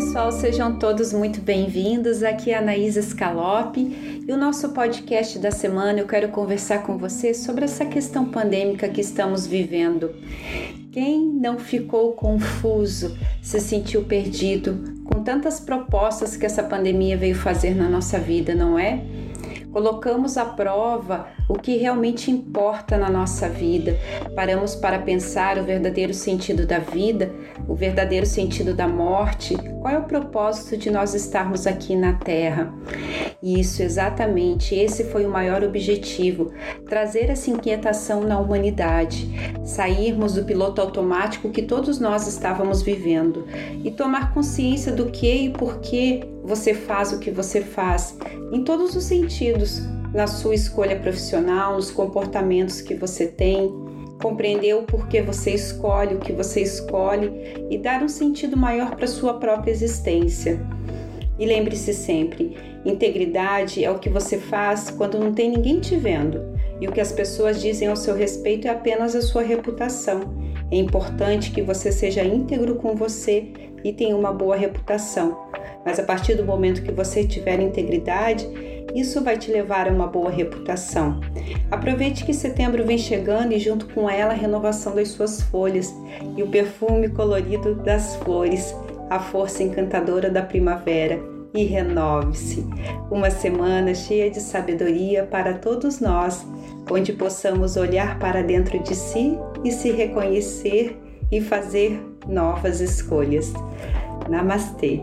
pessoal, sejam todos muito bem-vindos. Aqui é a Anaísa Scalope e o nosso podcast da semana eu quero conversar com você sobre essa questão pandêmica que estamos vivendo. Quem não ficou confuso, se sentiu perdido com tantas propostas que essa pandemia veio fazer na nossa vida, não é? Colocamos à prova o que realmente importa na nossa vida. Paramos para pensar o verdadeiro sentido da vida, o verdadeiro sentido da morte. Qual é o propósito de nós estarmos aqui na Terra? Isso, exatamente, esse foi o maior objetivo: trazer essa inquietação na humanidade, sairmos do piloto automático que todos nós estávamos vivendo e tomar consciência do que e por que você faz o que você faz, em todos os sentidos, na sua escolha profissional, nos comportamentos que você tem, compreender o porquê você escolhe o que você escolhe e dar um sentido maior para sua própria existência. E lembre-se sempre: integridade é o que você faz quando não tem ninguém te vendo, e o que as pessoas dizem ao seu respeito é apenas a sua reputação. É importante que você seja íntegro com você e tenha uma boa reputação. Mas a partir do momento que você tiver integridade, isso vai te levar a uma boa reputação. Aproveite que setembro vem chegando e junto com ela a renovação das suas folhas e o perfume colorido das flores, a força encantadora da primavera. E renove-se. Uma semana cheia de sabedoria para todos nós, onde possamos olhar para dentro de si e se reconhecer e fazer novas escolhas. Namastê!